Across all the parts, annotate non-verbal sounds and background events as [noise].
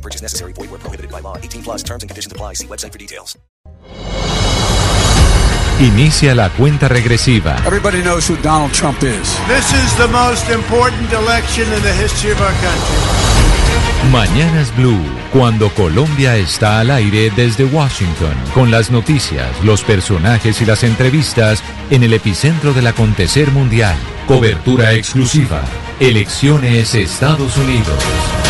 No purchase necessary. Void where prohibited by law. 18 plus terms and conditions apply. See website for details. Inicia la cuenta regresiva. Everybody knows who Donald Trump is. This is the most important election in the history of our country. Mañanas Blue, cuando Colombia está al aire desde Washington, con las noticias, los personajes y las entrevistas en el epicentro del acontecer mundial. Cobertura exclusiva. Elecciones Estados Unidos.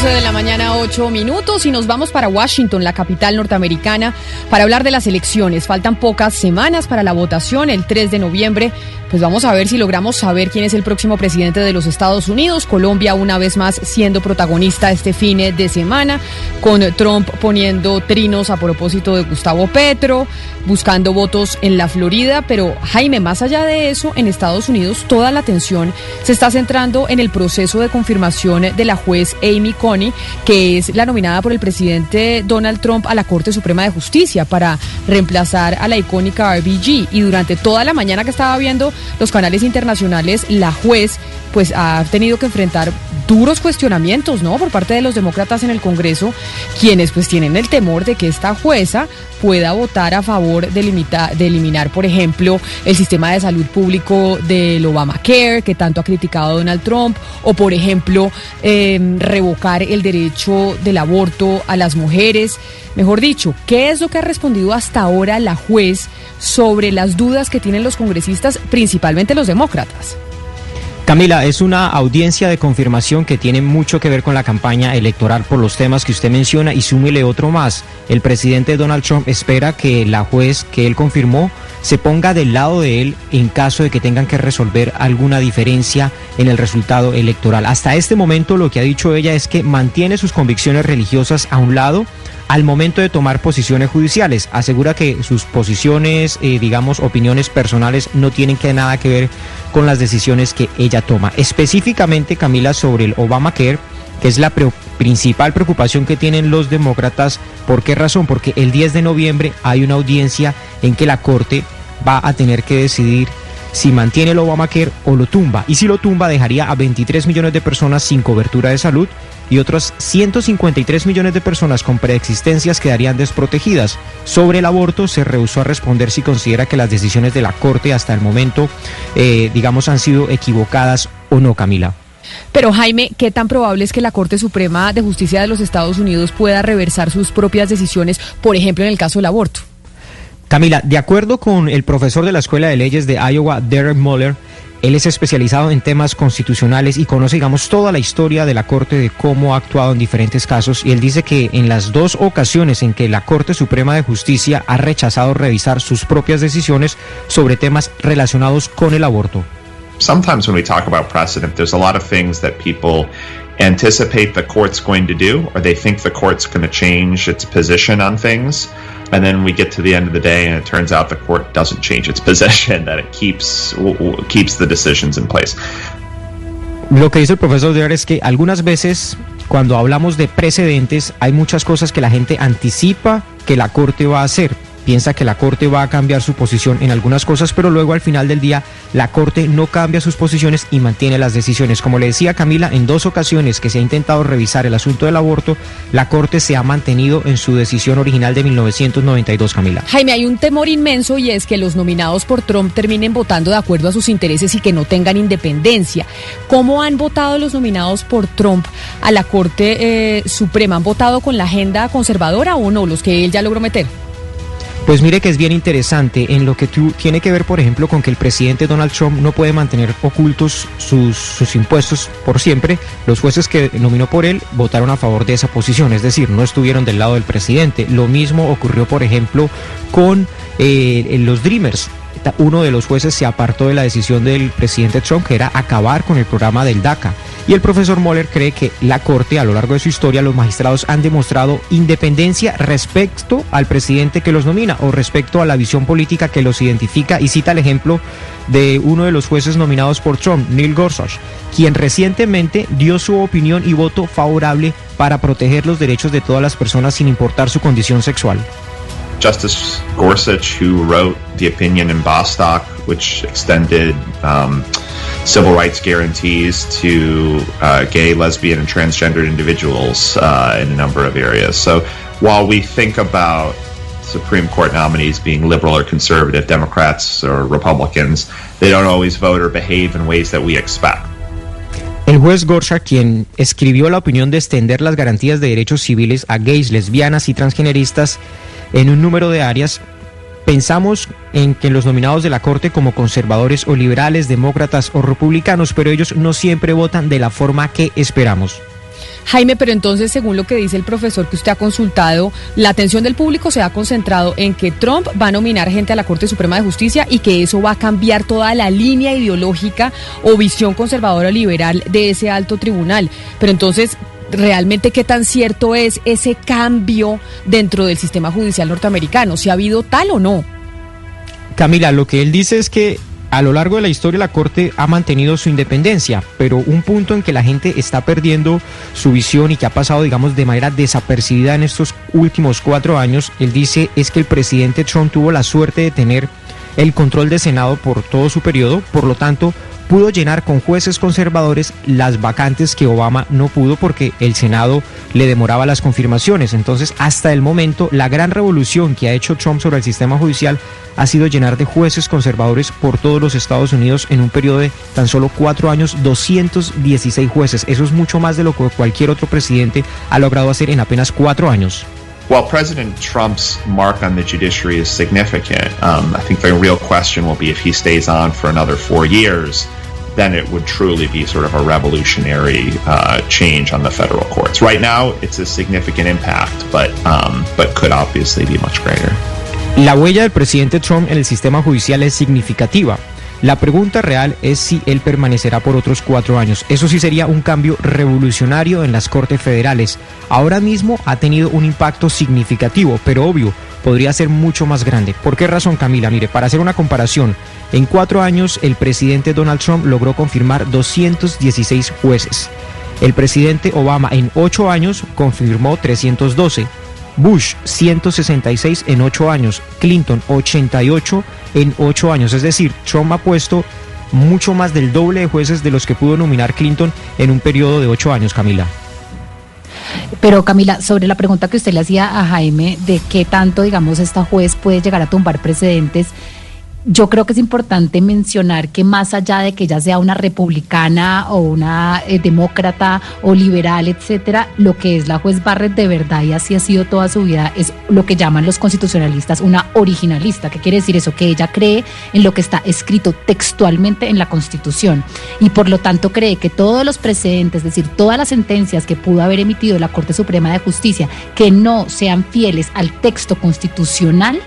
11 de la mañana, 8 minutos, y nos vamos para Washington, la capital norteamericana, para hablar de las elecciones. Faltan pocas semanas para la votación, el 3 de noviembre. Pues vamos a ver si logramos saber quién es el próximo presidente de los Estados Unidos. Colombia, una vez más, siendo protagonista este fin de semana, con Trump poniendo trinos a propósito de Gustavo Petro, buscando votos en la Florida. Pero, Jaime, más allá de eso, en Estados Unidos, toda la atención se está centrando en el proceso de confirmación de la juez Amy Que es la nominada por el presidente Donald Trump a la Corte Suprema de Justicia para reemplazar a la icónica RBG. Y durante toda la mañana que estaba viendo los canales internacionales, la juez pues ha tenido que enfrentar duros cuestionamientos, ¿no? Por parte de los demócratas en el Congreso, quienes pues tienen el temor de que esta jueza pueda votar a favor de, limita, de eliminar, por ejemplo, el sistema de salud público del Obamacare, que tanto ha criticado Donald Trump, o por ejemplo, eh, revocar el derecho del aborto a las mujeres. Mejor dicho, ¿qué es lo que ha respondido hasta ahora la juez sobre las dudas que tienen los congresistas, principalmente los demócratas? Camila, es una audiencia de confirmación que tiene mucho que ver con la campaña electoral por los temas que usted menciona y súmele otro más. El presidente Donald Trump espera que la juez que él confirmó se ponga del lado de él en caso de que tengan que resolver alguna diferencia en el resultado electoral. Hasta este momento lo que ha dicho ella es que mantiene sus convicciones religiosas a un lado al momento de tomar posiciones judiciales. Asegura que sus posiciones, eh, digamos, opiniones personales no tienen que nada que ver con las decisiones que ella toma. Específicamente, Camila, sobre el Obamacare, que es la principal preocupación que tienen los demócratas. ¿Por qué razón? Porque el 10 de noviembre hay una audiencia en que la Corte va a tener que decidir si mantiene el Obamacare o lo tumba. Y si lo tumba, dejaría a 23 millones de personas sin cobertura de salud y otros 153 millones de personas con preexistencias quedarían desprotegidas. Sobre el aborto se rehusó a responder si considera que las decisiones de la Corte hasta el momento, eh, digamos, han sido equivocadas o no, Camila. Pero Jaime, ¿qué tan probable es que la Corte Suprema de Justicia de los Estados Unidos pueda reversar sus propias decisiones, por ejemplo, en el caso del aborto? Camila, de acuerdo con el profesor de la Escuela de Leyes de Iowa, Derek Muller, él es especializado en temas constitucionales y conoce, digamos, toda la historia de la Corte, de cómo ha actuado en diferentes casos. Y él dice que en las dos ocasiones en que la Corte Suprema de Justicia ha rechazado revisar sus propias decisiones sobre temas relacionados con el aborto. Sometimes when we talk about precedent, there's a lot of things anticipate the court's going to do, or they think the court's going to change its position on things. and then we get to the end of the day and it turns out the court doesn't change its [laughs] position that it keeps keeps the decisions in place lo que dice el profesor Dear es que algunas veces cuando hablamos de precedentes hay muchas cosas que la gente anticipa que la corte va a hacer piensa que la Corte va a cambiar su posición en algunas cosas, pero luego al final del día la Corte no cambia sus posiciones y mantiene las decisiones. Como le decía Camila, en dos ocasiones que se ha intentado revisar el asunto del aborto, la Corte se ha mantenido en su decisión original de 1992, Camila. Jaime, hay un temor inmenso y es que los nominados por Trump terminen votando de acuerdo a sus intereses y que no tengan independencia. ¿Cómo han votado los nominados por Trump a la Corte eh, Suprema? ¿Han votado con la agenda conservadora o no, los que él ya logró meter? Pues mire que es bien interesante en lo que tú, tiene que ver, por ejemplo, con que el presidente Donald Trump no puede mantener ocultos sus, sus impuestos por siempre. Los jueces que nominó por él votaron a favor de esa posición, es decir, no estuvieron del lado del presidente. Lo mismo ocurrió, por ejemplo, con eh, los Dreamers uno de los jueces se apartó de la decisión del presidente Trump, que era acabar con el programa del DACA. Y el profesor Moller cree que la Corte, a lo largo de su historia, los magistrados han demostrado independencia respecto al presidente que los nomina o respecto a la visión política que los identifica y cita el ejemplo de uno de los jueces nominados por Trump, Neil Gorsuch, quien recientemente dio su opinión y voto favorable para proteger los derechos de todas las personas sin importar su condición sexual. Justice Gorsuch, who wrote the opinion in Bostock, which extended um, civil rights guarantees to uh, gay, lesbian, and transgendered individuals uh, in a number of areas. So while we think about Supreme Court nominees being liberal or conservative, Democrats or Republicans, they don't always vote or behave in ways that we expect. El juez Gorsuch, quien escribió la opinión de extender las garantías de derechos civiles a gays, lesbianas y transgeneristas, en un número de áreas, pensamos en que los nominados de la Corte como conservadores o liberales, demócratas o republicanos, pero ellos no siempre votan de la forma que esperamos. Jaime, pero entonces, según lo que dice el profesor que usted ha consultado, la atención del público se ha concentrado en que Trump va a nominar gente a la Corte Suprema de Justicia y que eso va a cambiar toda la línea ideológica o visión conservadora liberal de ese alto tribunal. Pero entonces, realmente qué tan cierto es ese cambio dentro del sistema judicial norteamericano, si ha habido tal o no. Camila, lo que él dice es que a lo largo de la historia la Corte ha mantenido su independencia, pero un punto en que la gente está perdiendo su visión y que ha pasado, digamos, de manera desapercibida en estos últimos cuatro años, él dice es que el presidente Trump tuvo la suerte de tener el control del Senado por todo su periodo, por lo tanto, pudo llenar con jueces conservadores las vacantes que Obama no pudo porque el Senado le demoraba las confirmaciones. Entonces, hasta el momento, la gran revolución que ha hecho Trump sobre el sistema judicial ha sido llenar de jueces conservadores por todos los Estados Unidos en un periodo de tan solo cuatro años, 216 jueces. Eso es mucho más de lo que cualquier otro presidente ha logrado hacer en apenas cuatro años. While President Trump's mark on the judiciary is significant, um, I think the real question will be if he stays on for another four years. Then it would truly be sort of a revolutionary uh, change on the federal courts. Right now, it's a significant impact, but um, but could obviously be much greater. La huella del presidente Trump en el sistema judicial es significativa. La pregunta real es si él permanecerá por otros cuatro años. Eso sí sería un cambio revolucionario en las Cortes Federales. Ahora mismo ha tenido un impacto significativo, pero obvio, podría ser mucho más grande. ¿Por qué razón, Camila? Mire, para hacer una comparación, en cuatro años el presidente Donald Trump logró confirmar 216 jueces. El presidente Obama en ocho años confirmó 312. Bush 166 en 8 años, Clinton 88 en 8 años. Es decir, Trump ha puesto mucho más del doble de jueces de los que pudo nominar Clinton en un periodo de 8 años, Camila. Pero Camila, sobre la pregunta que usted le hacía a Jaime de qué tanto, digamos, esta juez puede llegar a tumbar precedentes, yo creo que es importante mencionar que más allá de que ella sea una republicana o una eh, demócrata o liberal, etcétera, lo que es la juez Barrett de verdad y así ha sido toda su vida es lo que llaman los constitucionalistas una originalista. ¿Qué quiere decir eso? Que ella cree en lo que está escrito textualmente en la Constitución y por lo tanto cree que todos los precedentes, es decir, todas las sentencias que pudo haber emitido la Corte Suprema de Justicia que no sean fieles al texto constitucional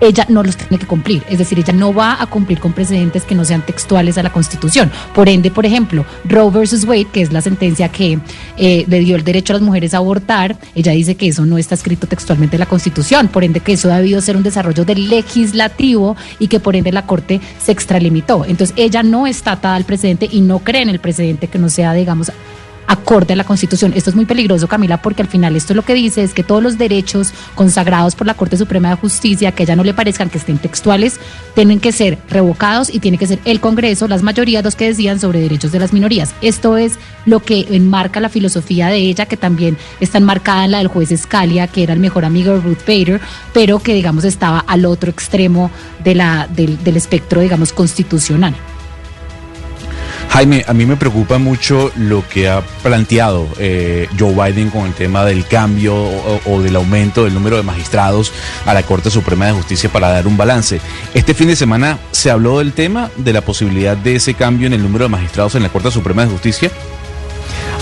ella no los tiene que cumplir. Es decir, ella no va a cumplir con precedentes que no sean textuales a la Constitución. Por ende, por ejemplo, Roe versus Wade, que es la sentencia que eh, le dio el derecho a las mujeres a abortar, ella dice que eso no está escrito textualmente en la Constitución. Por ende, que eso ha debido ser un desarrollo del legislativo y que por ende la Corte se extralimitó. Entonces, ella no está atada al precedente y no cree en el precedente que no sea, digamos, acorde a la Constitución. Esto es muy peligroso, Camila, porque al final esto lo que dice es que todos los derechos consagrados por la Corte Suprema de Justicia, que a ella no le parezcan que estén textuales, tienen que ser revocados y tiene que ser el Congreso, las mayorías los que decían sobre derechos de las minorías. Esto es lo que enmarca la filosofía de ella, que también está enmarcada en la del juez Scalia, que era el mejor amigo de Ruth Bader, pero que digamos estaba al otro extremo del, del espectro, digamos, constitucional. Jaime, a mí me preocupa mucho lo que ha planteado eh, Joe Biden con el tema del cambio o, del aumento del número de magistrados a la Corte Suprema de Justicia para dar un balance. Este fin de semana se habló del tema de la posibilidad de ese cambio en el número de magistrados en la Corte Suprema de Justicia.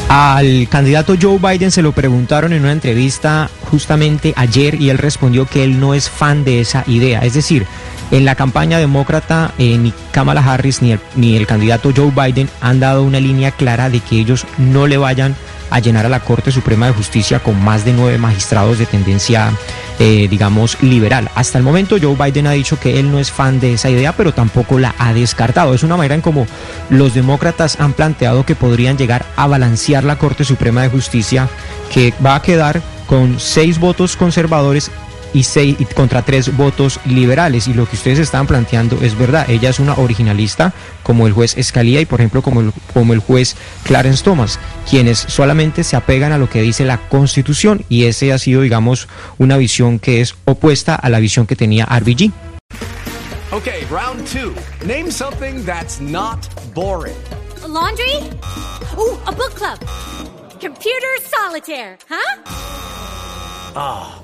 Al candidato Joe Biden se lo preguntaron en una entrevista justamente ayer y él respondió que él no es fan de esa idea. Es decir, en la campaña demócrata eh, ni Kamala Harris ni el, ni el candidato Joe Biden han dado una línea clara de que ellos no le vayan a llenar a la Corte Suprema de Justicia con más de nueve magistrados de tendencia, eh, digamos, liberal. Hasta el momento Joe Biden ha dicho que él no es fan de esa idea, pero tampoco la ha descartado. Es una manera en como los demócratas han planteado que podrían llegar a balancear la Corte Suprema de Justicia, que va a quedar con seis votos conservadores y seis y contra tres votos liberales. Y lo que ustedes estaban planteando es verdad. Ella es una originalista, como el juez Escalía y, por ejemplo, como el, como el juez Clarence Thomas, quienes solamente se apegan a lo que dice la Constitución. Y ese ha sido, digamos, una visión que es opuesta a la visión que tenía RBG. Okay, round two. Name something that's not boring. A laundry? Ooh, a book club. Computer solitaire, huh? Ah, oh,